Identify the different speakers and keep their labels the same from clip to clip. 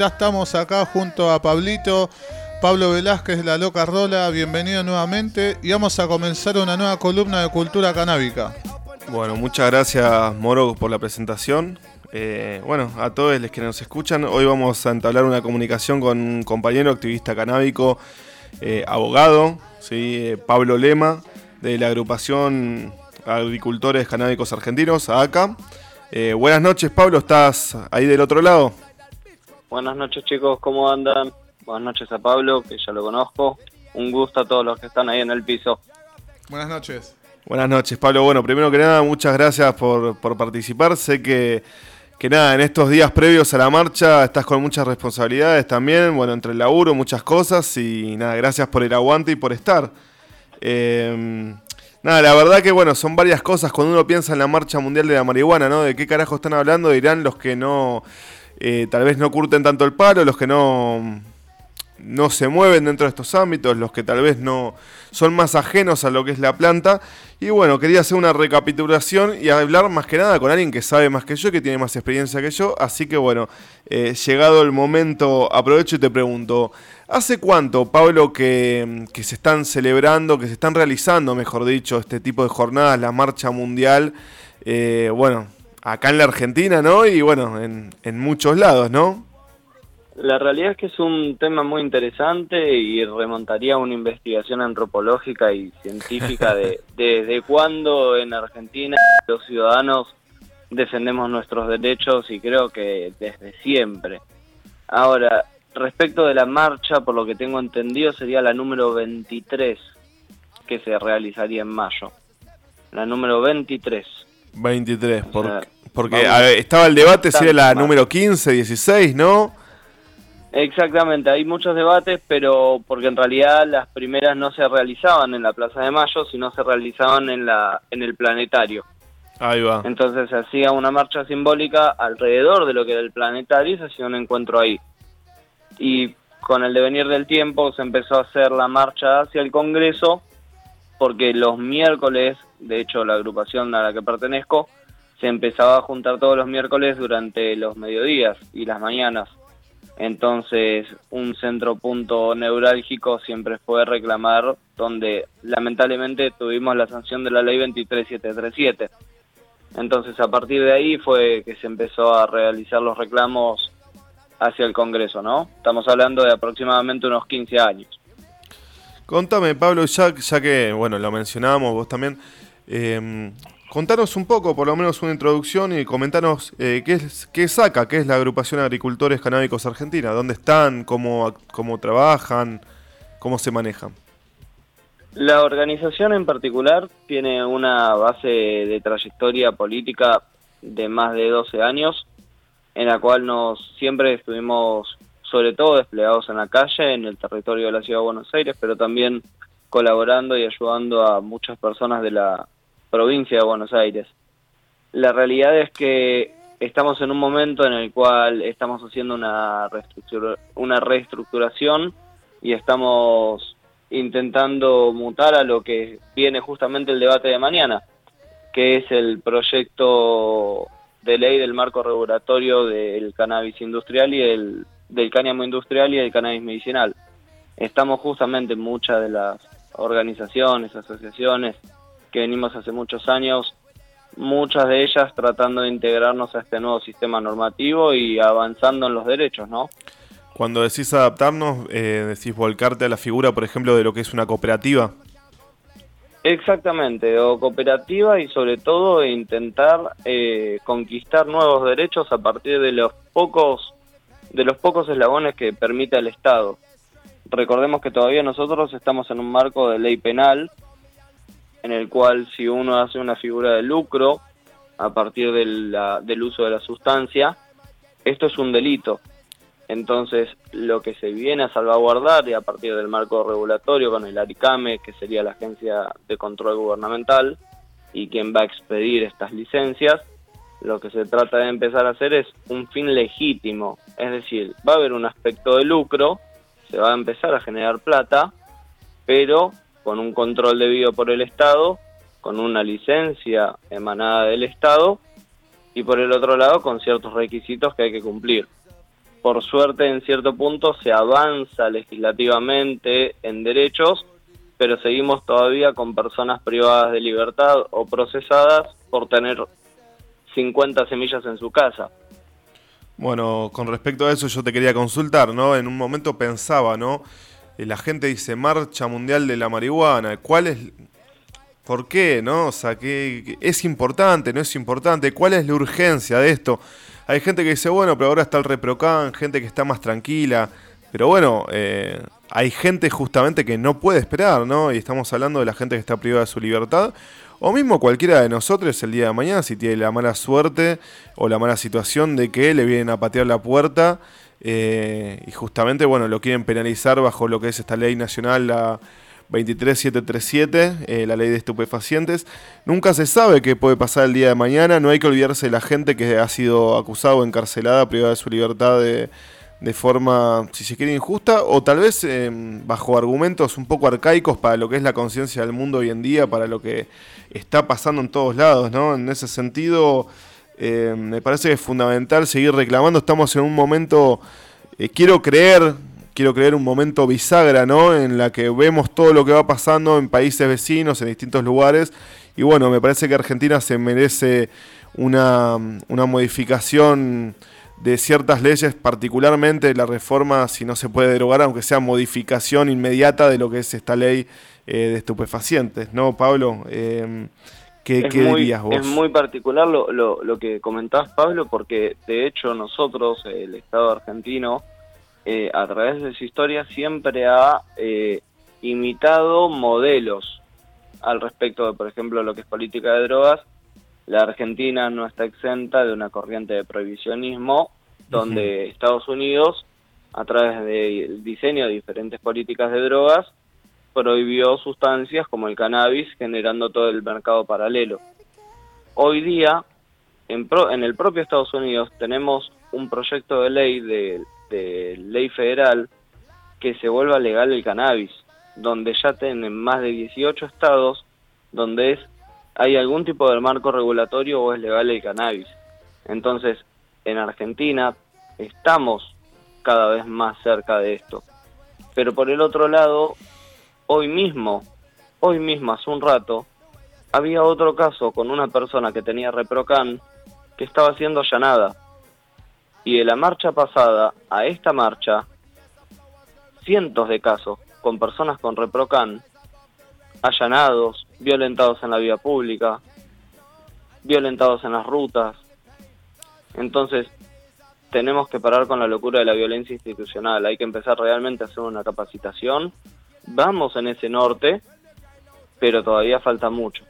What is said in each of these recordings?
Speaker 1: ya estamos acá junto a Pablito, Pablo Velázquez, La Loca Rola, bienvenido nuevamente y vamos a comenzar una nueva columna de cultura canábica.
Speaker 2: Bueno, muchas gracias Moro por la presentación. Eh, bueno, a todos los que nos escuchan, hoy vamos a entablar una comunicación con un compañero activista canábico, eh, abogado, ¿sí? Eh, Pablo Lema, de la agrupación Agricultores Canábicos Argentinos, ACA. buenas noches, Pablo, ¿estás ahí del otro lado?
Speaker 3: Buenas noches, chicos, ¿cómo andan? Buenas noches a Pablo, que ya lo conozco. Un gusto a todos los que están ahí en el piso.
Speaker 1: Buenas noches.
Speaker 2: Buenas noches, Pablo. Bueno, primero que nada, muchas gracias por, por participar. Sé que que nada, en estos días previos a la marcha estás con muchas responsabilidades también, bueno, entre el laburo, muchas cosas y nada, gracias por el aguante y por estar. Em, nada, la verdad que bueno, son varias cosas cuando uno piensa en la marcha mundial de la marihuana, ¿no? ¿De qué carajo están hablando? Dirán los que no, eh, tal vez no curten tanto el paro, los que no, no se mueven dentro de estos ámbitos, los que tal vez no son más ajenos a lo que es la planta. Y bueno, quería hacer una recapitulación y hablar más que nada con alguien que sabe más que yo, que tiene más experiencia que yo. Así que bueno, eh, llegado el momento, aprovecho y te pregunto, ¿hace cuánto, Pablo, que, se están celebrando, que se están realizando, mejor dicho, este tipo de jornadas, la marcha mundial? Eh, bueno, acá en la Argentina, ¿no? Y bueno, en, en muchos lados, ¿no?
Speaker 3: La realidad es que es un tema muy interesante y remontaría a una investigación antropológica y científica de desde cuándo en Argentina los ciudadanos defendemos nuestros derechos y creo que desde siempre. Ahora, respecto de la marcha, por lo que tengo entendido, sería la número 23 que se realizaría en mayo. La número 23.
Speaker 2: 23, porque estaba el debate si era la número 15, 16, ¿no?
Speaker 3: Exactamente, hay muchos debates, pero porque en realidad las primeras no se realizaban en la Plaza de Mayo, sino se realizaban en la en el planetario.
Speaker 2: Ahí va.
Speaker 3: Entonces se hacía una marcha simbólica alrededor de lo que era el planetario y se hacía un encuentro ahí. Y con el devenir del tiempo se empezó a hacer la marcha hacia el Congreso, porque los miércoles, de hecho la agrupación a la que pertenezco, se empezaba a juntar todos los miércoles durante los mediodías y las mañanas entonces, un centro punto neurálgico siempre fue reclamar donde lamentablemente tuvimos la sanción de la ley 23737. Entonces, a partir de ahí fue que se empezó a realizar los reclamos hacia el Congreso, ¿no? Estamos hablando de aproximadamente unos 15 años.
Speaker 2: Contame, Pablo, ya, que, bueno, lo mencionábamos vos también, eh, Contanos un poco, por lo menos una introducción y comentanos eh, qué, es, qué saca, qué es la agrupación agricultores canábicos argentina, dónde están, cómo, cómo trabajan, cómo se manejan.
Speaker 3: La organización en particular tiene una base de trayectoria política de más de 12 años, en la cual nos siempre estuvimos sobre todo desplegados en la calle, en el territorio de la ciudad de Buenos Aires, pero también colaborando y ayudando a muchas personas de la provincia de Buenos Aires. La realidad es que estamos en un momento en el cual estamos haciendo una, una reestructuración y estamos intentando mutar a lo que viene justamente el debate de mañana, que es el proyecto de ley del marco regulatorio del cannabis industrial y el, del cáñamo industrial y del cannabis medicinal. Estamos justamente en muchas de las organizaciones, asociaciones, que venimos hace muchos años, muchas de ellas tratando de integrarnos a este nuevo sistema normativo y avanzando en los derechos, ¿no?
Speaker 2: Cuando decís adaptarnos, eh, decís volcarte a la figura, por ejemplo, de lo que es una cooperativa.
Speaker 3: Exactamente, o cooperativa y sobre todo intentar eh, conquistar nuevos derechos a partir de los pocos de los pocos eslabones que permite el Estado. Recordemos que todavía nosotros estamos en un marco de ley penal en el cual si uno hace una figura de lucro a partir del uso de la sustancia, esto es un delito. Entonces, lo que se viene a salvaguardar y a partir del marco regulatorio con el ARICAME, que sería la agencia de control gubernamental y quien va a expedir estas licencias, lo que se trata de empezar a hacer es un fin legítimo. Es decir, va a haber un aspecto de lucro, se va a empezar a generar plata, pero con un control debido por el Estado, con una licencia emanada del Estado y por el otro lado con ciertos requisitos que hay que cumplir. por suerte en cierto punto se avanza legislativamente en derechos, pero seguimos todavía con personas privadas de libertad o procesadas por tener 50 semillas en su casa.
Speaker 2: Bueno, con respecto a eso yo te quería consultar, ¿no? En un momento pensaba, ¿no? La gente dice marcha mundial de la marihuana, ¿cuál es por qué, no? O sea, ¿qué, es importante, no es importante? ¿Cuál es la urgencia de esto? Hay gente que dice, bueno, pero ahora está el reprocan, gente que está más tranquila, pero bueno, eh, hay gente justamente que no puede esperar, ¿no? Y estamos hablando de la gente que está privada de su libertad o mismo cualquiera de nosotros el día de mañana, si tiene la mala suerte o la mala situación de que le vienen a patear la puerta eh, y justamente, bueno, lo quieren penalizar bajo lo que es esta ley nacional, la 23737, eh, la ley de estupefacientes. Nunca se sabe qué puede pasar el día de mañana, no hay que olvidarse de la gente que ha sido acusada o encarcelada, privada de su libertad de de forma, si se quiere, injusta, o tal vez em, bajo argumentos un poco arcaicos para lo que es la conciencia del mundo hoy en día, para lo que está pasando en todos lados, ¿no? En ese sentido, em, me parece que es fundamental seguir reclamando. Estamos en un momento, eh, quiero creer, quiero creer un momento bisagra, ¿no? En la que vemos todo lo que va pasando en países vecinos, en distintos lugares. Y bueno, me parece que Argentina se merece una, una modificación de ciertas leyes, particularmente la reforma, si no se puede derogar, aunque sea modificación inmediata de lo que es esta ley eh, de estupefacientes, ¿no, Pablo? Eh, ¿qué, dirías vos?
Speaker 3: Es muy particular lo, lo, lo, que comentás, Pablo, porque de hecho nosotros, el Estado argentino, eh, a través de su historia, siempre ha imitado modelos al respecto de, por ejemplo, lo que es política de drogas, la Argentina no está exenta de una corriente de prohibicionismo donde Estados Unidos, a través del diseño de diferentes políticas de drogas, prohibió sustancias como el cannabis, generando todo el mercado paralelo. Hoy día, en, en el propio Estados Unidos, tenemos un proyecto de ley, de, de ley federal, que se vuelva legal el cannabis, donde ya tienen más de 18 estados donde es hay algún tipo de marco regulatorio o es legal el cannabis. Entonces, en Argentina estamos cada vez más cerca de esto. Pero por el otro lado, hoy mismo, hoy mismo, hace un rato, había otro caso con una persona que tenía reprocan que estaba siendo allanada. Y de la marcha pasada a esta marcha, cientos de casos con personas con reprocan allanados, violentados en la vía pública, violentados en las rutas. Entonces, tenemos que parar con la locura de la violencia institucional, hay que empezar realmente a hacer una capacitación. Vamos en ese norte, pero todavía falta mucho.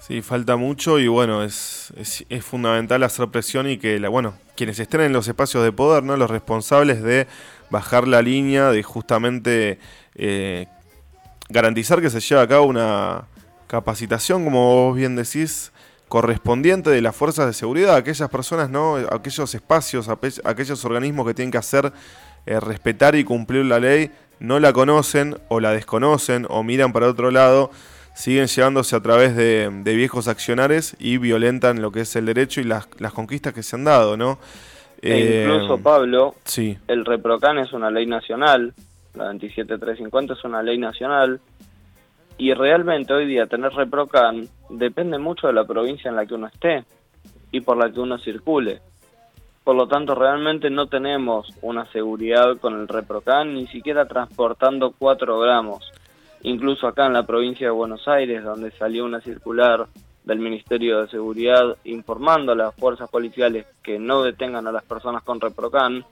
Speaker 2: Sí, falta mucho y bueno, es, es, fundamental hacer presión y que, la, bueno, quienes estén en los espacios de poder, ¿no? los responsables de bajar la línea, de justamente eh, garantizar que se lleve a cabo una capacitación, como vos bien decís, correspondiente de las fuerzas de seguridad, aquellas personas, ¿no? aquellos espacios, aquellos organismos que tienen que hacer eh, respetar y cumplir la ley, no la conocen o la desconocen o miran para otro lado, siguen llevándose a través de, viejos accionares y violentan lo que es el derecho y las, conquistas que se han dado, ¿no?
Speaker 3: E incluso, eh, Pablo, sí. el ReproCan es una ley nacional, la 27350 es una ley nacional y realmente hoy día tener ReproCan depende mucho de la provincia en la que uno esté y por la que uno circule. Por lo tanto, realmente no tenemos una seguridad con el ReproCan, ni siquiera transportando 4 gramos. Incluso acá en la provincia de Buenos Aires, donde salió una circular del Ministerio de Seguridad informando a las fuerzas policiales que no detengan a las personas con ReproCan,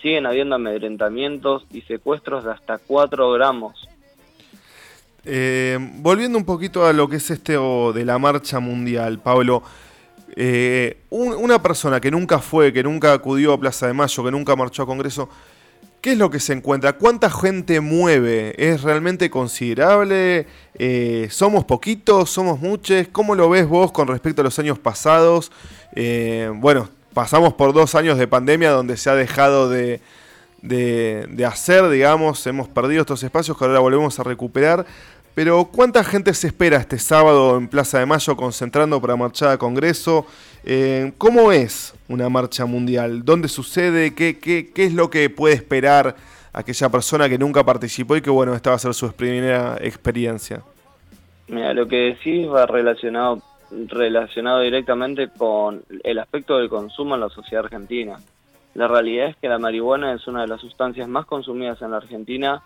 Speaker 3: siguen habiendo amedrentamientos y secuestros de hasta 4 gramos.
Speaker 2: Eh, volviendo un poquito a lo que es este de la marcha mundial, Pablo, eh, una persona que nunca fue, que nunca acudió a Plaza de Mayo, que nunca marchó a Congreso, ¿qué es lo que se encuentra? ¿Cuánta gente mueve? ¿Es realmente considerable? Eh, ¿Somos poquitos? ¿Somos muchos? ¿Cómo lo ves vos con respecto a los años pasados? bueno, pasamos por dos años de pandemia donde se ha dejado de, de, hacer, digamos, hemos perdido estos espacios que ahora volvemos a recuperar. Pero ¿cuánta gente se espera este sábado en Plaza de Mayo concentrando para marchar a Congreso? Eh, ¿Cómo es una marcha mundial? ¿Dónde sucede? ¿Qué, qué, qué es lo que puede esperar aquella persona que nunca participó y que bueno, esta va a ser su primera experiencia?
Speaker 3: Mira, lo que decís va relacionado, relacionado directamente con el aspecto del consumo en la sociedad argentina. La realidad es que la marihuana es una de las sustancias más consumidas en la Argentina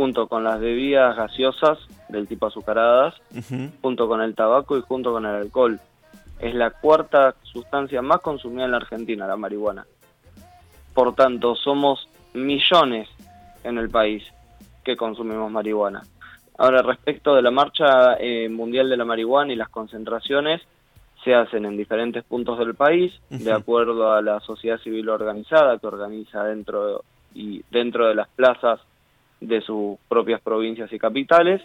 Speaker 3: junto con las bebidas gaseosas del tipo azucaradas, junto con el tabaco y junto con el alcohol. Es la cuarta sustancia más consumida en la Argentina, la marihuana. Por tanto, somos millones en el país que consumimos marihuana. Ahora, respecto de la marcha eh, mundial de la marihuana y las concentraciones, se hacen en diferentes puntos del país, de acuerdo a la sociedad civil organizada que organiza dentro y dentro de las plazas de sus propias provincias y capitales.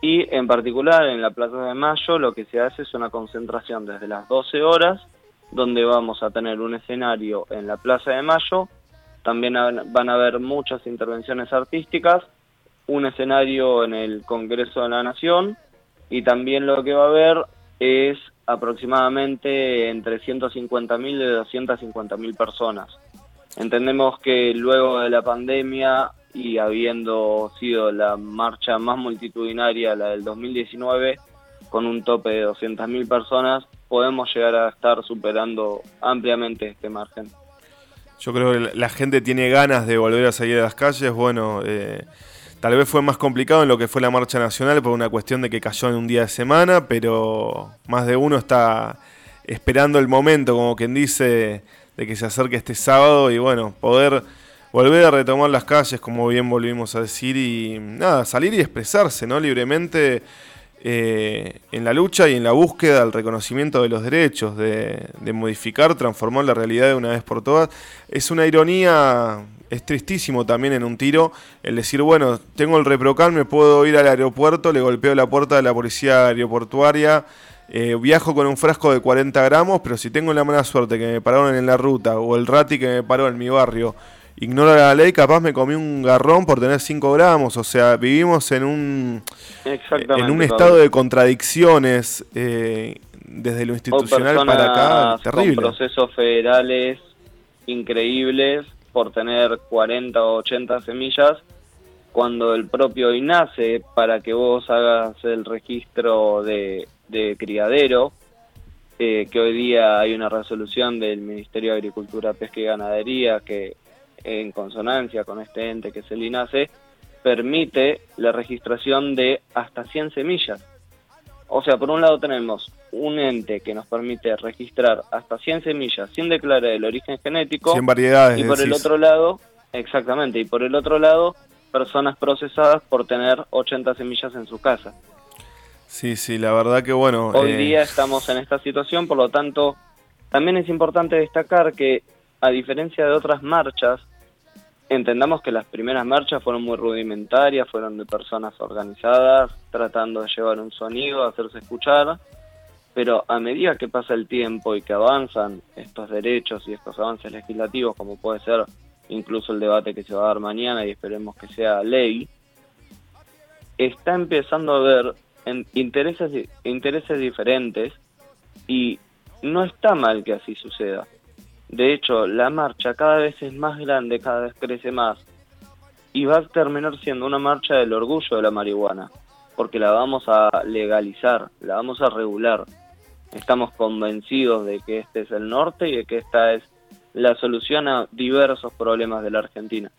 Speaker 3: Y en particular en la Plaza de Mayo lo que se hace es una concentración desde las 12 horas, donde vamos a tener un escenario en la Plaza de Mayo, también van a haber muchas intervenciones artísticas, un escenario en el Congreso de la Nación y también lo que va a haber es aproximadamente entre 150.000 y 250.000 personas. Entendemos que luego de la pandemia y habiendo sido la marcha más multitudinaria, la del 2019, con un tope de 200.000 personas, podemos llegar a estar superando ampliamente este margen.
Speaker 2: Yo creo que la gente tiene ganas de volver a salir a las calles. Bueno, eh, tal vez fue más complicado en lo que fue la marcha nacional por una cuestión de que cayó en un día de semana, pero más de uno está esperando el momento, como quien dice, de que se acerque este sábado y bueno, poder volver a retomar las calles, como bien volvimos a decir, y nada, salir y expresarse, ¿no? Libremente eh, en la lucha y en la búsqueda del reconocimiento de los derechos, de, modificar, transformar la realidad de una vez por todas. Es una ironía, es tristísimo también en un tiro el decir, bueno, tengo el reprocal, me puedo ir al aeropuerto, le golpeo la puerta de la policía aeroportuaria. Eh, viajo con un frasco de 40 gramos, pero si tengo la mala suerte que me pararon en la ruta o el rati que me paró en mi barrio ignoro la ley, capaz me comí un garrón por tener 5 gramos. O sea, vivimos en un, en un estado de contradicciones eh, desde lo institucional para acá. Terrible.
Speaker 3: Con procesos federales increíbles por tener 40 o 80 semillas, cuando el propio INASE, para que vos hagas el registro de, criadero, eh, que hoy día hay una resolución del Ministerio de Agricultura, Pesca y Ganadería que en consonancia con este ente que es el INASE, permite la registración de hasta 100 semillas. O sea, por un lado tenemos un ente que nos permite registrar hasta 100 semillas sin declarar el origen genético.
Speaker 2: 100 variedades.
Speaker 3: Y por el otro lado, exactamente, y por el otro lado, personas procesadas por tener 80 semillas en su casa.
Speaker 2: Sí, sí, la verdad que bueno.
Speaker 3: Hoy eh, día estamos en esta situación, por lo tanto, también es importante destacar que, a diferencia de otras marchas, entendamos que las primeras marchas fueron muy rudimentarias, fueron de personas organizadas, tratando de llevar un sonido, hacerse escuchar, pero a medida que pasa el tiempo y que avanzan estos derechos y estos avances legislativos, como puede ser incluso el debate que se va a dar mañana y esperemos que sea ley, está empezando a haber intereses, intereses diferentes y no está mal que así suceda. De hecho, la marcha cada vez es más grande, cada vez crece más. Y va a terminar siendo una marcha del orgullo de la marihuana, porque la vamos a legalizar, la vamos a regular. Estamos convencidos de que este es el norte y de que esta es la solución a diversos problemas de la Argentina.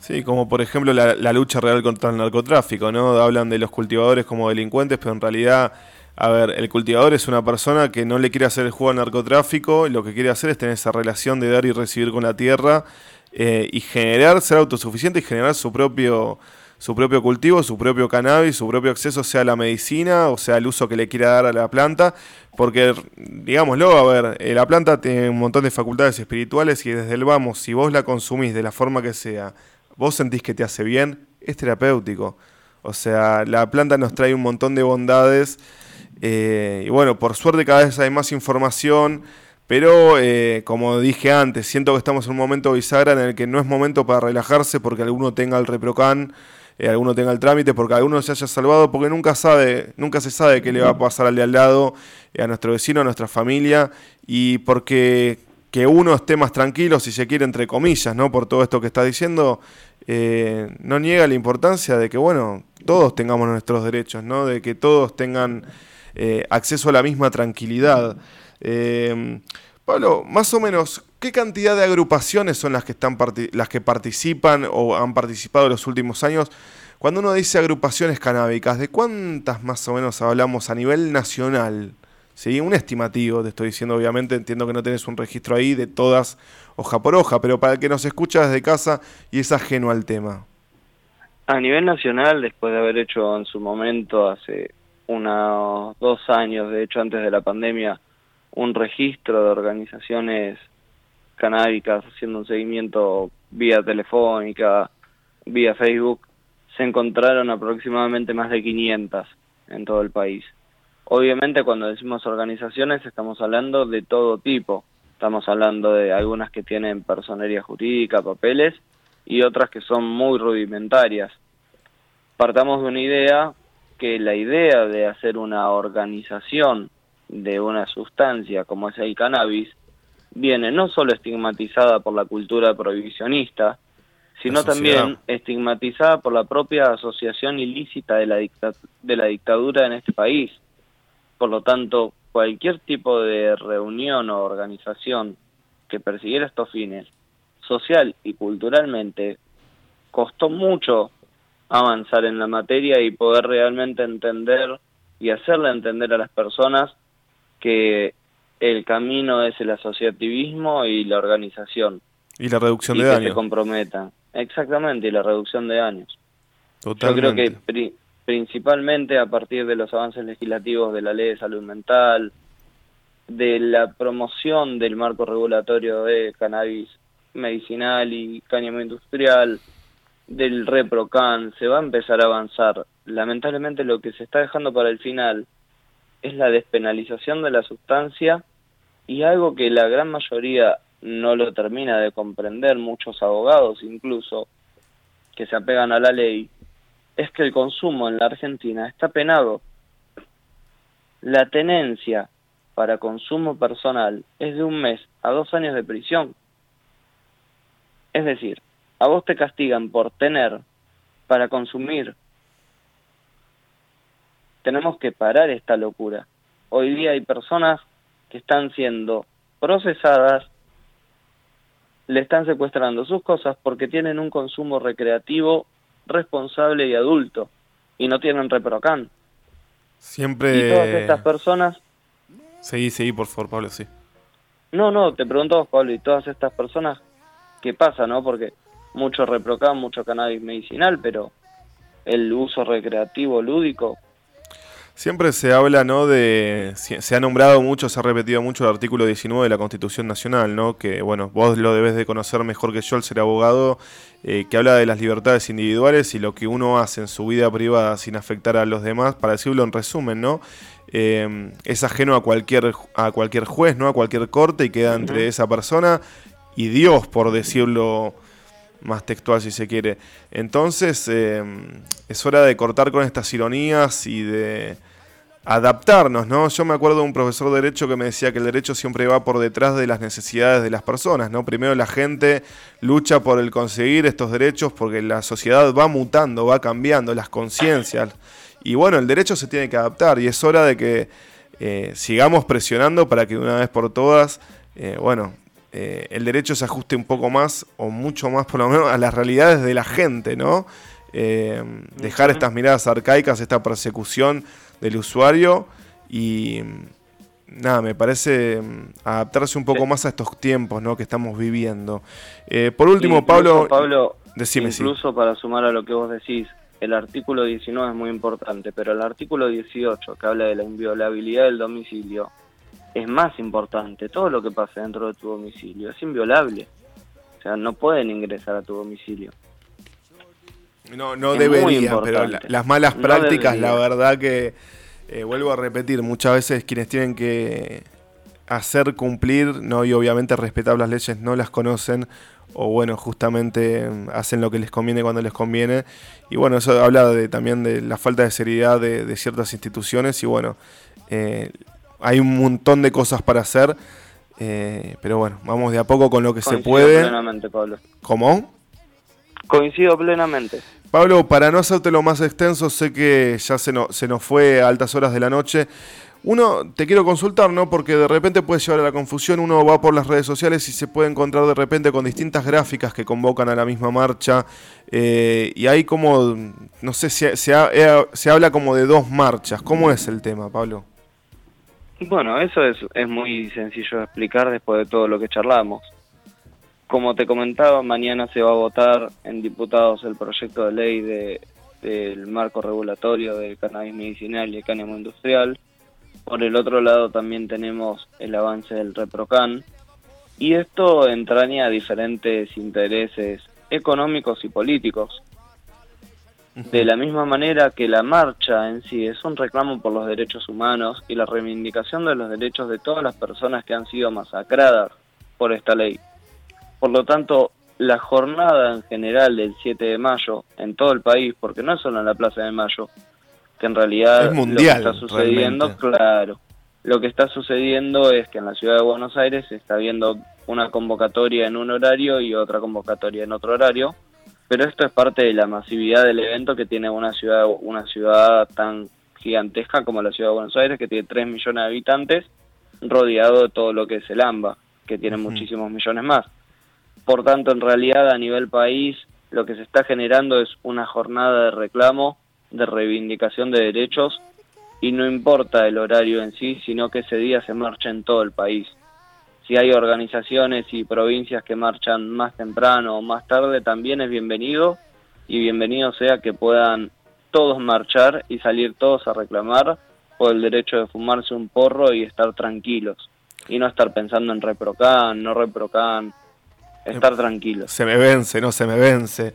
Speaker 2: Sí, como por ejemplo la, la lucha real contra el narcotráfico, ¿no? Hablan de los cultivadores como delincuentes, pero en realidad a ver, el cultivador es una persona que no le quiere hacer el juego al narcotráfico, y lo que quiere hacer es tener esa relación de dar y recibir con la tierra eh, y generar, ser autosuficiente y generar su propio, su propio cultivo, su propio cannabis, su propio acceso, sea la medicina o sea el uso que le quiera dar a la planta, porque, digámoslo, a ver, eh, la planta tiene un montón de facultades espirituales y desde el vamos, si vos la consumís de la forma que sea, vos sentís que te hace bien, es terapéutico. O sea, la planta nos trae un montón de bondades eh, y bueno, por suerte cada vez hay más información, pero eh, como dije antes, siento que estamos en un momento bisagra en el que no es momento para relajarse porque alguno tenga el reprocan, eh, alguno tenga el trámite, porque alguno se haya salvado, porque nunca sabe, nunca se sabe qué le va a pasar al de al lado, a nuestro vecino, a nuestra familia, y porque que uno esté más tranquilo, si se quiere, entre comillas, ¿no? Por todo esto que está diciendo, no niega la importancia de que, bueno, todos tengamos nuestros derechos, ¿no? De que todos tengan eh, acceso a la misma tranquilidad. Eh, Pablo, más o menos, ¿qué cantidad de agrupaciones son las que, están las que participan o han participado en los últimos años? Cuando uno dice agrupaciones canábicas, ¿de cuántas más o menos hablamos a nivel nacional? ¿sí? Un estimativo, te estoy diciendo, obviamente, entiendo que no tenés un registro ahí de todas hoja por hoja, pero para el que nos escucha desde casa y es ajeno al tema.
Speaker 3: A nivel nacional, después de haber hecho en su momento, hace unos dos años, de hecho antes de la pandemia, un registro de organizaciones canábicas haciendo un seguimiento vía telefónica, vía Facebook, se encontraron aproximadamente más de 500 en todo el país. Obviamente cuando decimos organizaciones estamos hablando de todo tipo. Estamos hablando de algunas que tienen personería jurídica, papeles, y otras que son muy rudimentarias. Partamos de una idea que la idea de hacer una organización de una sustancia como es el cannabis viene no solo estigmatizada por la cultura prohibicionista, sino también estigmatizada por la propia asociación ilícita de la, de la dictadura en este país. Por lo tanto, cualquier tipo de reunión o organización que persiguiera estos fines, social y culturalmente, costó mucho avanzar en la materia y poder realmente entender y hacerle entender a las personas que el camino es el asociativismo y la organización.
Speaker 2: Y la reducción de daños. Que
Speaker 3: se comprometan. Exactamente, y la reducción de daños. Totalmente. Yo creo que principalmente a partir de los avances legislativos de la ley de salud mental, de la promoción del marco regulatorio de cannabis medicinal y cáñamo industrial, del ReproCan, se va a empezar a avanzar. Lamentablemente lo que se está dejando para el final es la despenalización de la sustancia y algo que la gran mayoría no lo termina de comprender, muchos abogados incluso, que se apegan a la ley, es que el consumo en la Argentina está penado. La tenencia para consumo personal es de un mes a dos años de prisión. Es decir, a vos te castigan por tener para consumir. Tenemos que parar esta locura. Hoy día hay personas que están siendo procesadas, le están secuestrando sus cosas porque tienen un consumo recreativo responsable y adulto y no tienen reprocan.
Speaker 2: Siempre.
Speaker 3: Y todas estas personas.
Speaker 2: Seguí, seguí, por favor, Pablo, sí.
Speaker 3: No, no, te pregunto Pablo, y todas estas personas, ¿qué pasa, no? Porque mucho reprocan, mucho cannabis medicinal, pero el uso recreativo, lúdico,
Speaker 2: Siempre se habla, ¿no? De. Se ha nombrado mucho, se ha repetido mucho el artículo 19 de la Constitución Nacional, ¿no? Que, bueno, vos lo debes de conocer mejor que yo, el ser abogado, eh, que habla de las libertades individuales y lo que uno hace en su vida privada sin afectar a los demás, para decirlo en resumen, ¿no? Eh, es ajeno a cualquier, a cualquier juez, ¿no? A cualquier corte y queda entre esa persona y Dios, por decirlo más textual si se quiere. Entonces, eh, es hora de cortar con estas ironías y de adaptarnos, ¿no? Yo me acuerdo de un profesor de derecho que me decía que el derecho siempre va por detrás de las necesidades de las personas, ¿no? Primero la gente lucha por el conseguir estos derechos porque la sociedad va mutando, va cambiando, las conciencias. Y bueno, el derecho se tiene que adaptar y es hora de que eh, sigamos presionando para que una vez por todas, eh, bueno, eh, el derecho se ajuste un poco más o mucho más por lo menos a las realidades de la gente, ¿no? dejar estas miradas arcaicas, esta persecución del usuario y nada, me parece mm, adaptarse un poco más a estos tiempos ¿no? que estamos viviendo. Eh, por último, Pablo,
Speaker 3: Pablo decime incluso para sumar a lo que vos decís, el artículo 19 es muy importante, pero el artículo 18, que habla de la inviolabilidad del domicilio, es más importante. Todo lo que pase dentro de tu domicilio es inviolable. O sea, no pueden ingresar a tu domicilio.
Speaker 2: No, no deberían, pero las malas prácticas, la verdad que, eh, vuelvo a repetir, muchas veces quienes tienen que hacer cumplir, ¿no? y obviamente respetar las leyes no las conocen, o bueno, justamente mm, hacen lo que les conviene cuando les conviene. Y bueno, eso habla de, también de la falta de seriedad de, ciertas instituciones y bueno, eh, hay un montón de cosas para hacer, eh, pero bueno, vamos de a poco con lo que se puede.
Speaker 3: Plenamente, Pablo.
Speaker 2: ¿Cómo?
Speaker 3: Coincido plenamente.
Speaker 2: Pablo, para no hacerte lo más extenso, sé que ya se, se nos fue a altas horas de la noche. Uno, te quiero consultar, ¿no? Porque de repente puede llevar a la confusión, uno va por las redes sociales y se puede encontrar de repente con distintas gráficas que convocan a la misma marcha. Eh, y hay como, no sé, se, eh, se, habla como de dos marchas. ¿Cómo es el tema, Pablo?
Speaker 3: Bueno, eso es, es muy sencillo de explicar después de todo lo que charlamos. Como te comentaba, mañana se va a votar en diputados el proyecto de ley de, del marco regulatorio del cannabis medicinal y el cáñamo industrial por el otro lado también tenemos el avance del ReproCan y esto entraña diferentes intereses económicos y políticos. De la misma manera que la marcha en sí es un reclamo por los derechos humanos y la reivindicación de los derechos de todas las personas que han sido masacradas por esta ley. Por lo tanto, la jornada en general del 7 de mayo en todo el país, porque no es solo en la Plaza de Mayo, que en realidad
Speaker 2: lo que
Speaker 3: está sucediendo, claro, lo que está sucediendo es que en la ciudad de Buenos Aires se está viendo una convocatoria en un horario y otra convocatoria en otro horario, pero esto es parte de la masividad del evento que tiene una ciudad una ciudad tan gigantesca como la ciudad de Buenos Aires, que tiene 3 millones de habitantes, rodeado de todo lo que es el AMBA, que tiene muchísimos millones más. Por tanto, en realidad, a nivel país, lo que se está generando es una jornada de reclamo de reivindicación de derechos y no importa el horario en sí, sino que ese día se marcha en todo el país. Si hay organizaciones y provincias que marchan más temprano o más tarde, también es bienvenido y bienvenido sea que puedan todos marchar y salir todos a reclamar por el derecho de fumarse un porro y estar tranquilos y no estar pensando en reprocan, no reprocan, estar tranquilos.
Speaker 2: Se me vence, no se me vence.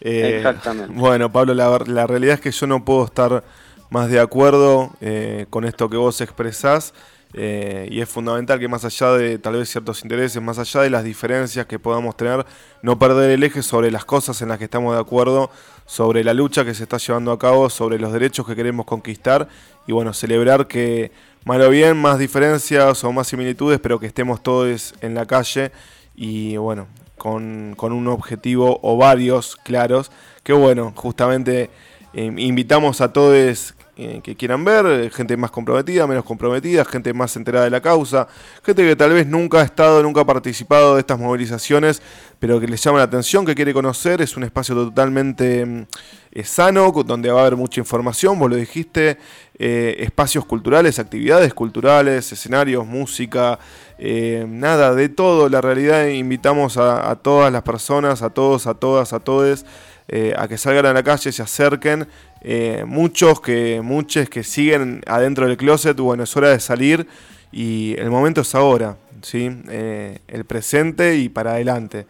Speaker 3: Eh, Exactamente.
Speaker 2: Bueno, Pablo, la, realidad es que yo no puedo estar más de acuerdo eh, con esto que vos expresás. Eh, y es fundamental que más allá de tal vez ciertos intereses, más allá de las diferencias que podamos tener, no perder el eje sobre las cosas en las que estamos de acuerdo, sobre la lucha que se está llevando a cabo, sobre los derechos que queremos conquistar y bueno, celebrar que mal o bien más diferencias o más similitudes, pero que estemos todos en la calle y bueno, con, un objetivo o varios claros, que bueno, justamente eh, invitamos a todos eh, que quieran ver, eh, gente más comprometida, menos comprometida, gente más enterada de la causa, gente que tal vez nunca ha estado, nunca ha participado de estas movilizaciones, pero que les llama la atención, que quiere conocer, es un espacio totalmente mm, sano, donde va a haber mucha información, vos lo dijiste, espacios culturales, actividades culturales, escenarios, música, nada, de todo, la realidad invitamos a, todas las personas, a todos, a todas, a todes, a que salgan a la calle, se acerquen eh, muchos que, muchos que siguen adentro del closet, bueno, es hora de salir y el momento es ahora, ¿sí? Eh, el presente y para adelante.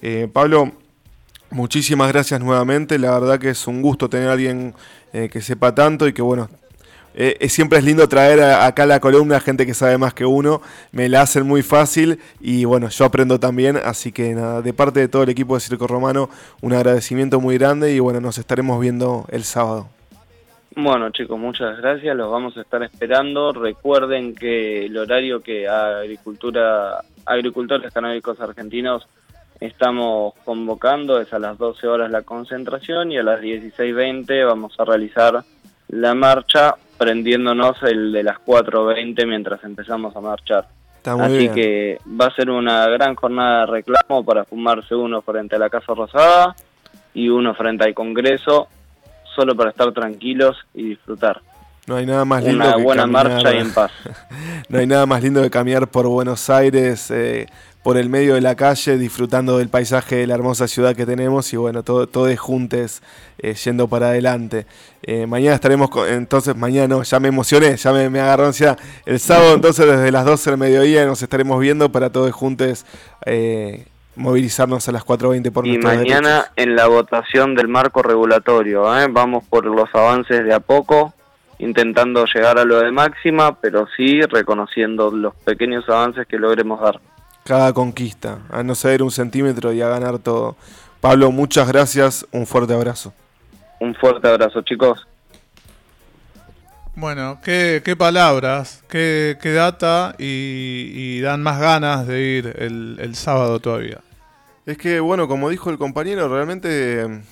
Speaker 2: Eh, Pablo, muchísimas gracias nuevamente, la verdad que es un gusto tener a alguien que sepa tanto y que bueno, eh, siempre es lindo traer acá a la columna a gente que sabe más que uno, me la hacen muy fácil y bueno, yo aprendo también, así que nada, de parte de todo el equipo de Circo Romano, un agradecimiento muy grande y bueno, nos estaremos viendo el sábado.
Speaker 3: Bueno chicos, muchas gracias, los vamos a estar esperando. Recuerden que el horario que Agricultura, Agricultores Canábicos Argentinos estamos convocando es a las 12 horas la concentración y a las 16.20 vamos a realizar la marcha prendiéndonos el de las 4.20 mientras empezamos a marchar. Así que va a ser una gran jornada de reclamo para fumarse uno frente a la Casa Rosada y uno frente al Congreso, solo para estar tranquilos y disfrutar.
Speaker 2: No hay nada más lindo
Speaker 3: una buena marcha y en paz.
Speaker 2: no hay nada más lindo que caminar por Buenos Aires eh, por el medio de la calle, disfrutando del paisaje de la hermosa ciudad que tenemos y bueno, todo, todo juntos eh, yendo para adelante. Eh, mañana estaremos, entonces mañana ya me emocioné, ya me, me agarró ansiedad. El sábado entonces desde las 12 del mediodía nos estaremos viendo para todos juntos eh, movilizarnos a las 4.20 por
Speaker 3: Y mañana en la votación del marco regulatorio, vamos por los avances de a poco intentando llegar a lo de máxima, pero sí reconociendo los pequeños avances que logremos dar.
Speaker 2: Cada conquista, a no ceder un centímetro y a ganar todo. Pablo, muchas gracias, un fuerte abrazo.
Speaker 3: Un fuerte abrazo, chicos.
Speaker 1: Bueno, qué, qué palabras, qué, qué data y, dan más ganas de ir el, el sábado todavía.
Speaker 2: Es que, bueno, como dijo el compañero, realmente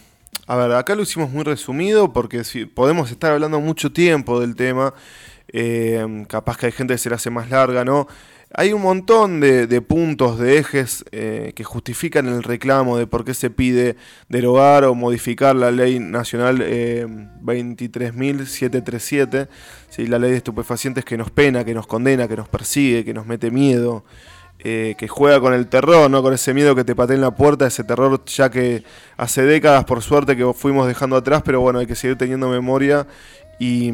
Speaker 2: a ver, acá lo hicimos muy resumido porque si podemos estar hablando mucho tiempo del tema. Eh, capaz que hay gente que se la hace más larga, ¿no? Hay un montón de, puntos, de ejes eh, que justifican el reclamo de por qué se pide derogar o modificar la ley nacional 23.737, eh, la ley de estupefacientes que nos pena, que nos condena, que nos persigue, que nos mete miedo, eh, que juega con el terror, ¿no? Con ese miedo que te patea en la puerta, ese terror ya que hace décadas, por suerte, que fuimos dejando atrás, pero bueno, hay que seguir teniendo memoria y,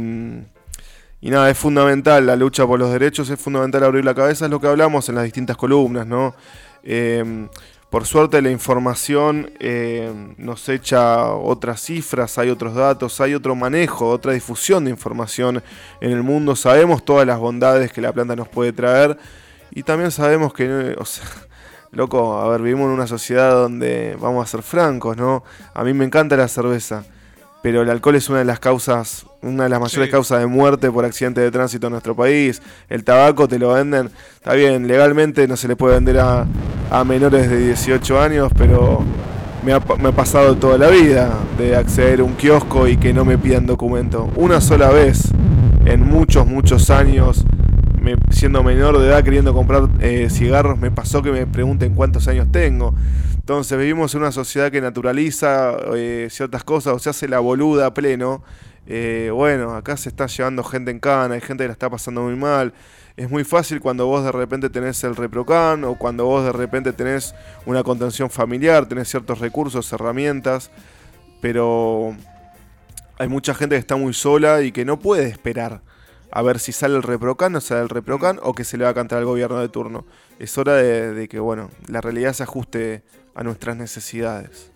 Speaker 2: y nada, es fundamental la lucha por los derechos, es fundamental abrir la cabeza, es lo que hablamos en las distintas columnas, ¿no? Em, por suerte la información eh, nos echa otras cifras, hay otros datos, hay otro manejo, otra difusión de información en el mundo, sabemos todas las bondades que la planta nos puede traer y también sabemos que, o sea, loco, a ver, vivimos en una sociedad donde, vamos a ser francos, ¿no? A mí me encanta la cerveza, pero el alcohol es una de las causas, una de las mayores causas de muerte por accidente de tránsito en nuestro país. El tabaco te lo venden, está bien, legalmente no se le puede vender a, a menores de 18 años, pero me ha, me ha, pasado toda la vida de acceder a un kiosco y que no me pidan documento. Una sola vez, en muchos, muchos años, siendo menor de edad queriendo comprar eh, cigarros, me pasó que me pregunten cuántos años tengo. Entonces vivimos en una sociedad que naturaliza eh, ciertas cosas o se hace la boluda a pleno. Eh, bueno, acá se está llevando gente en cana, hay gente que la está pasando muy mal. Es muy fácil cuando vos de repente tenés el reprocan o cuando vos de repente tenés una contención familiar, tenés ciertos recursos, herramientas, pero hay mucha gente que está muy sola y que no puede esperar a ver si sale el reprocan o sale el reprocan o que se le va a cantar al gobierno de turno. Es hora de, que bueno, la realidad se ajuste a nuestras necesidades.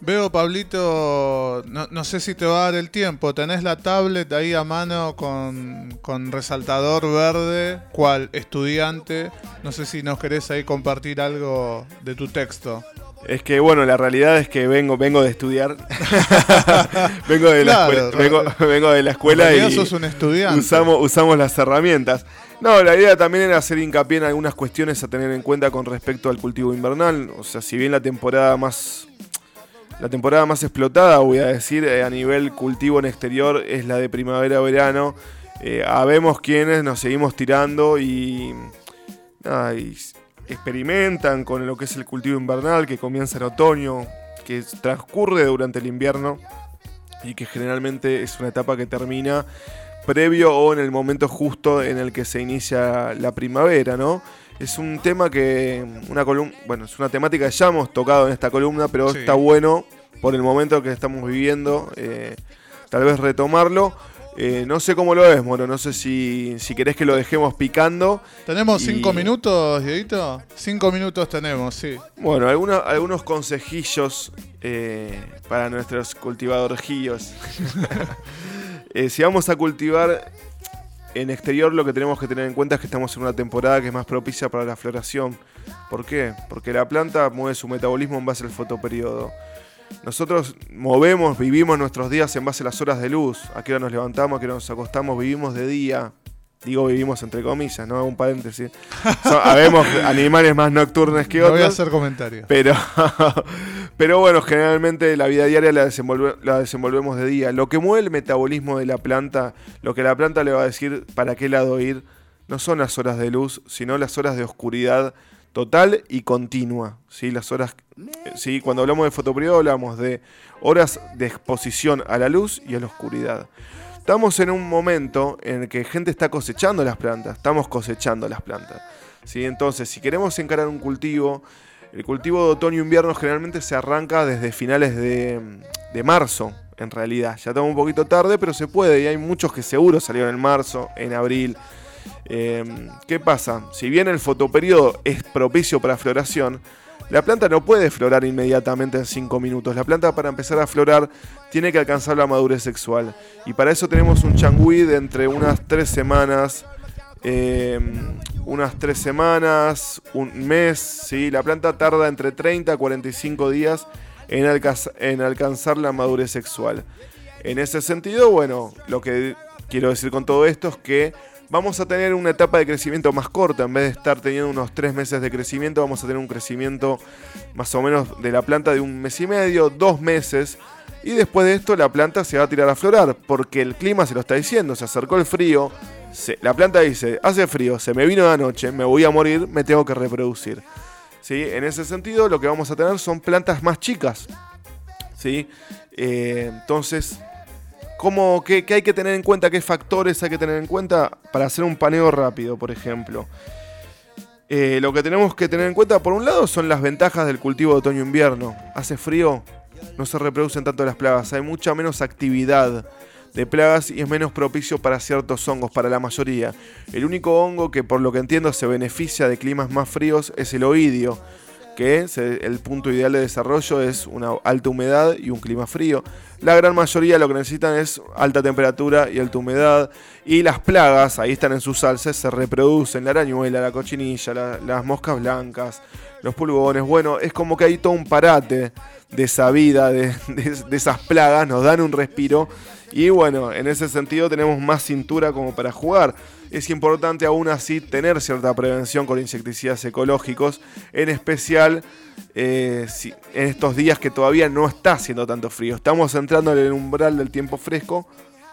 Speaker 1: Veo, Pablito, no, sé si te va a dar el tiempo. Tenés la tablet ahí a mano con, con resaltador verde, cual estudiante. No sé si nos querés ahí compartir algo de tu texto.
Speaker 2: Es que bueno, la realidad es que vengo, vengo de estudiar. vengo de la escuela, vengo, de la escuela y
Speaker 1: sos un estudiante.
Speaker 2: Usamos, usamos las herramientas. No, la idea también era hacer hincapié en algunas cuestiones a tener en cuenta con respecto al cultivo invernal. O sea, si bien la temporada más. La temporada más explotada, voy a decir, eh, a nivel cultivo en exterior es la de primavera-verano. Eh, habemos quienes nos seguimos tirando y, y experimentan con lo que es el cultivo invernal que comienza en otoño, que transcurre durante el invierno y que generalmente es una etapa que termina previo o en el momento justo en el que se inicia la primavera, ¿no? Es un tema que, una columna, bueno, es una temática que ya hemos tocado en esta columna, pero está bueno por el momento que estamos viviendo, eh, tal vez retomarlo. Eh, no sé cómo lo ves, Moro. No sé si, si querés que lo dejemos picando.
Speaker 1: ¿Tenemos cinco minutos, Dieguito? Cinco minutos tenemos, sí.
Speaker 2: Bueno, algunos, algunos consejillos eh, para nuestros cultivadorjillos. eh, si vamos a cultivar en exterior, lo que tenemos que tener en cuenta es que estamos en una temporada que es más propicia para la floración. ¿Por qué? Porque la planta mueve su metabolismo en base al fotoperiodo. Nosotros movemos, vivimos nuestros días en base a las horas de luz. A qué hora nos levantamos, a qué hora nos acostamos, vivimos de día. Digo vivimos entre comillas, ¿no? Un paréntesis. habemos animales más nocturnos que otros.
Speaker 1: Voy a hacer comentarios.
Speaker 2: Pero, pero bueno, generalmente la vida diaria la, la desenvolvemos de día. Lo que mueve el metabolismo de la planta, lo que la planta le va a decir para qué lado ir, no son las horas de luz, sino las horas de oscuridad total y continua. ¿sí? Las horas, ¿sí? Cuando hablamos de fotoperiodo hablamos de horas de exposición a la luz y a la oscuridad. Estamos en un momento en el que gente está cosechando las plantas, estamos cosechando las plantas. ¿sí? Entonces, si queremos encarar un cultivo, el cultivo de otoño-invierno generalmente se arranca desde finales de, de marzo, en realidad. Ya estamos un poquito tarde, pero se puede y hay muchos que seguro salieron en marzo, en abril. Em, ¿Qué pasa? Si bien el fotoperiodo es propicio para floración, La planta no puede florar inmediatamente en 5 minutos. La planta para empezar a florar tiene que alcanzar la madurez sexual. Y para eso tenemos un changüí de entre unas 3 semanas, em, unas 3 semanas, un mes. ¿sí? La planta tarda entre 30 a 45 días en, en alcanzar la madurez sexual. En ese sentido, bueno, lo que quiero decir con todo esto es que vamos a tener una etapa de crecimiento más corta. En vez de estar teniendo unos tres meses de crecimiento, vamos a tener un crecimiento más o menos de la planta de un mes y medio, dos meses. Y después de esto la planta se va a tirar a florar, porque el clima se lo está diciendo, se acercó el frío, la planta dice, hace frío, se me vino la noche, me voy a morir, me tengo que reproducir. ¿Sí? En ese sentido lo que vamos a tener son plantas más chicas. ¿Sí? Eh, entonces ¿Cómo, qué, hay que tener en cuenta? ¿Qué factores hay que tener en cuenta para hacer un paneo rápido, por ejemplo? Eh, lo que tenemos que tener en cuenta, por un lado, son las ventajas del cultivo de otoño-invierno. Hace frío, no se reproducen tanto las plagas, hay mucha menos actividad de plagas y es menos propicio para ciertos hongos, para la mayoría. El único hongo que por lo que entiendo se beneficia de climas más fríos es el oidio, que el punto ideal de desarrollo es una alta humedad y un clima frío. La gran mayoría lo que necesitan es alta temperatura y alta humedad. Y las plagas, ahí están en sus salses, se reproducen. La arañuela, la cochinilla, las moscas blancas, los pulgones. Bueno, es como que hay todo un parate de esa vida, de esas plagas. Nos dan un respiro. Y bueno, en ese sentido tenemos más cintura como para jugar es importante aún así tener cierta prevención con insecticidas ecológicos, en especial eh, en estos días que todavía no está haciendo tanto frío. Estamos entrando en el umbral del tiempo fresco,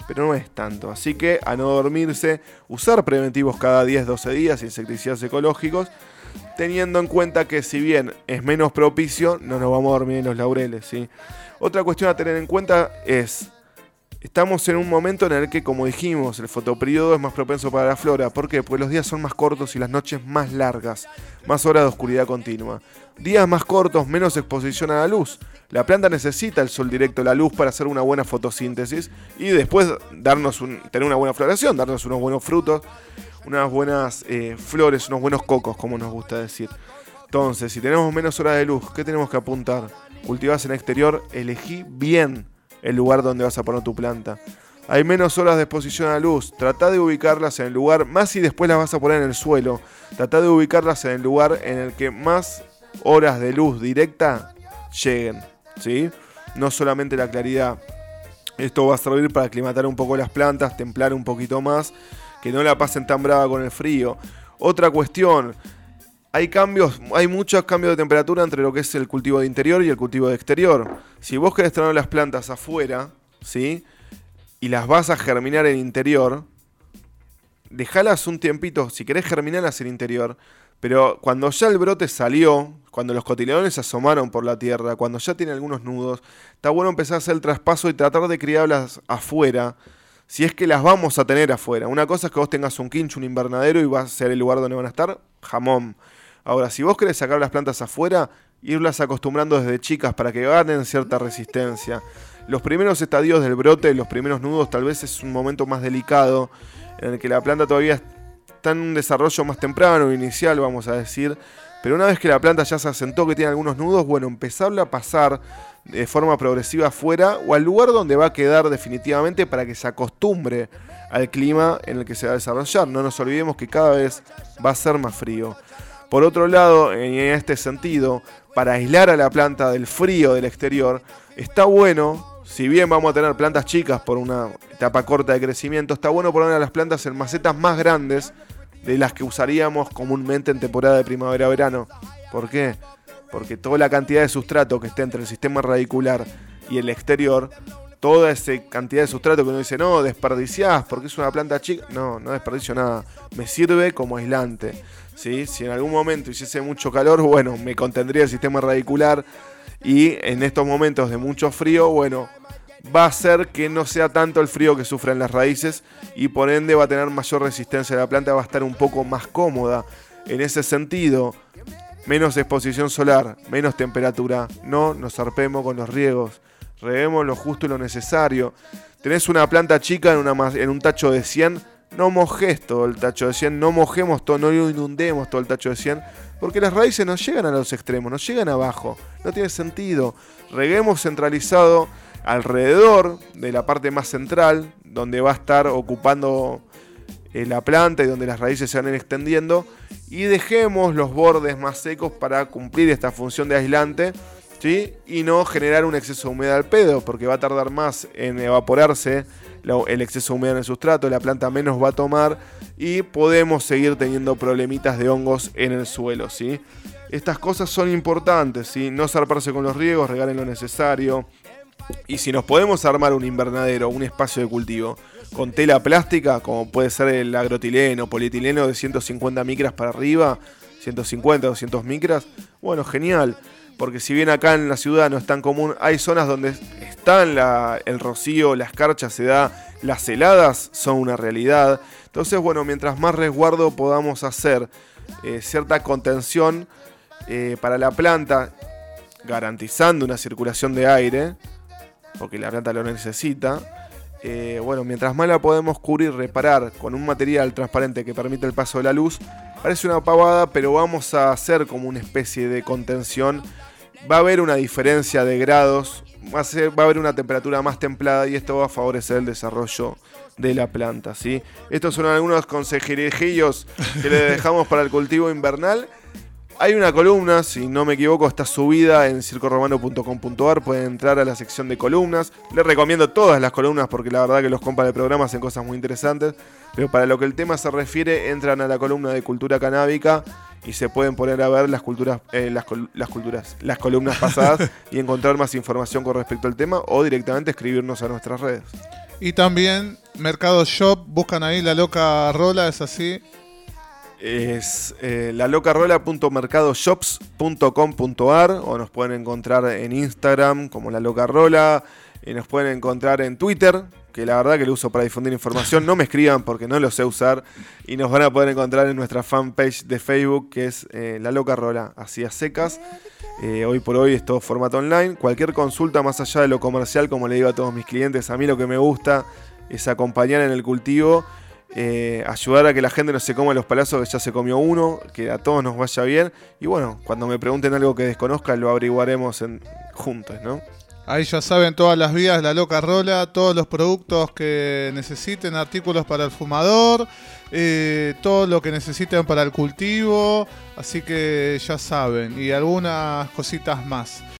Speaker 2: pero no es tanto. Así que a no dormirse, usar preventivos cada 10-12 días, insecticidas ecológicos, teniendo en cuenta que si bien es menos propicio, no nos vamos a dormir en los laureles. Otra cuestión a tener en cuenta es Estamos en un momento en el que, como dijimos, el fotoperiodo es más propenso para la flora. ¿Por qué? Porque los días son más cortos y las noches más largas, más horas de oscuridad continua. Días más cortos, menos exposición a la luz. La planta necesita el sol directo, la luz para hacer una buena fotosíntesis y después darnos tener una buena floración, darnos unos buenos frutos, unas buenas eh, flores, unos buenos cocos, como nos gusta decir. Entonces, si tenemos menos horas de luz, ¿qué tenemos que apuntar? Cultivas en exterior, elegí bien el lugar donde vas a poner tu planta. Hay menos horas de exposición a luz. Trata de ubicarlas en el lugar, más si después las vas a poner en el suelo. Trata de ubicarlas en el lugar en el que más horas de luz directa lleguen. ¿sí? No solamente la claridad. Esto va a servir para aclimatar un poco las plantas, templar un poquito más, que no la pasen tan brava con el frío. Otra cuestión, hay cambios, hay muchos cambios de temperatura entre lo que es el cultivo de interior y el cultivo de exterior. Si vos querés tener las plantas afuera, ¿sí? Y las vas a germinar en interior, dejalas un tiempito, si querés germinarlas en interior, pero cuando ya el brote salió, cuando los cotiledones se asomaron por la tierra, cuando ya tiene algunos nudos, está bueno empezar a hacer el traspaso y tratar de criarlas afuera, si es que las vamos a tener afuera. Una cosa es que vos tengas un quincho, un invernadero y vas a ser el lugar donde van a estar, jamón. Ahora, si vos querés sacar las plantas afuera, irlas acostumbrando desde chicas para que ganen cierta resistencia. Los primeros estadios del brote, los primeros nudos, tal vez es un momento más delicado, en el que la planta todavía está en un desarrollo más temprano, inicial, vamos a decir. Pero una vez que la planta ya se asentó, que tiene algunos nudos, bueno, empezarla a pasar de forma progresiva afuera o al lugar donde va a quedar definitivamente para que se acostumbre al clima en el que se va a desarrollar. No nos olvidemos que cada vez va a ser más frío. Por otro lado, en este sentido, para aislar a la planta del frío del exterior, está bueno, si bien vamos a tener plantas chicas por una etapa corta de crecimiento, está bueno poner a las plantas en macetas más grandes de las que usaríamos comúnmente en temporada de primavera-verano. ¿Por qué? Porque toda la cantidad de sustrato que esté entre el sistema radicular y el exterior, toda esa cantidad de sustrato que uno dice, no, desperdiciás porque es una planta chica. No, no desperdicio nada. Me sirve como aislante. Si en algún momento hiciese mucho calor, bueno, me contendría el sistema radicular y en estos momentos de mucho frío, bueno, va a ser que no sea tanto el frío que sufren las raíces y por ende va a tener mayor resistencia. La planta va a estar un poco más cómoda. En ese sentido, menos exposición solar, menos temperatura. No nos zarpemos con los riegos. Reguemos lo justo y lo necesario. Tenés una planta chica en, un tacho de 100 no mojes todo el tacho de 100, no mojemos todo, no inundemos todo el tacho de 100, Porque las raíces no llegan a los extremos, no llegan abajo. No tiene sentido. Reguemos centralizado alrededor de la parte más central, donde va a estar ocupando eh, la planta y donde las raíces se van extendiendo. Y dejemos los bordes más secos para cumplir esta función de aislante. Y no generar un exceso de humedad al pedo, porque va a tardar más en evaporarse el exceso de humedad en el sustrato, la planta menos va a tomar y podemos seguir teniendo problemitas de hongos en el suelo. ¿sí? Estas cosas son importantes, ¿sí? no zarparse con los riegos, regalen lo necesario. Y si nos podemos armar un invernadero, un espacio de cultivo, con tela plástica, como puede ser el agrotileno, polietileno de 150 micras para arriba, 150, 200 micras, bueno, genial porque si bien acá en la ciudad no es tan común, hay zonas donde están el rocío, la escarcha se da, las heladas son una realidad. Entonces, bueno, mientras más resguardo podamos hacer eh, cierta contención eh, para la planta, garantizando una circulación de aire, porque la planta lo necesita, eh, bueno, mientras más la podemos cubrir, reparar con un material transparente que permite el paso de la luz, parece una pavada, pero vamos a hacer como una especie de contención va a haber una diferencia de grados, va a, haber una temperatura más templada y esto va a favorecer el desarrollo de la planta. ¿sí? Estos son algunos consejerijillos que le dejamos para el cultivo invernal. Hay una columna, si no me equivoco, está subida en circoromano.com.ar. Pueden entrar a la sección de columnas. Les recomiendo todas las columnas porque la verdad que los compas de programa hacen cosas muy interesantes. Pero para lo que el tema se refiere, entran a la columna de cultura canábica y se pueden poner a ver las culturas, eh, las, culturas, las columnas pasadas y encontrar más información con respecto al tema o directamente escribirnos a nuestras redes.
Speaker 1: Y también Mercado Shop, buscan ahí la loca rola, es así
Speaker 2: es eh, lalocarola.mercadoshops.com.ar o nos pueden encontrar en Instagram como la locarola, y nos pueden encontrar en Twitter, que la verdad que lo uso para difundir información. No me escriban porque no lo sé usar y nos van a poder encontrar en nuestra fanpage de Facebook que es eh, La Loca Rola, así a secas. Eh, hoy por hoy es todo formato online. Cualquier consulta más allá de lo comercial, como le digo a todos mis clientes, a mí lo que me gusta es acompañar en el cultivo eh, ayudar a que la gente no se coma los palazos que ya se comió uno, que a todos nos vaya bien. Y bueno, cuando me pregunten algo que desconozcan, lo averiguaremos juntos, ¿no?
Speaker 1: Ahí ya saben todas las vías, la loca rola, todos los productos que necesiten, artículos para el fumador, eh, todo lo que necesiten para el cultivo, así que ya saben, y algunas cositas más.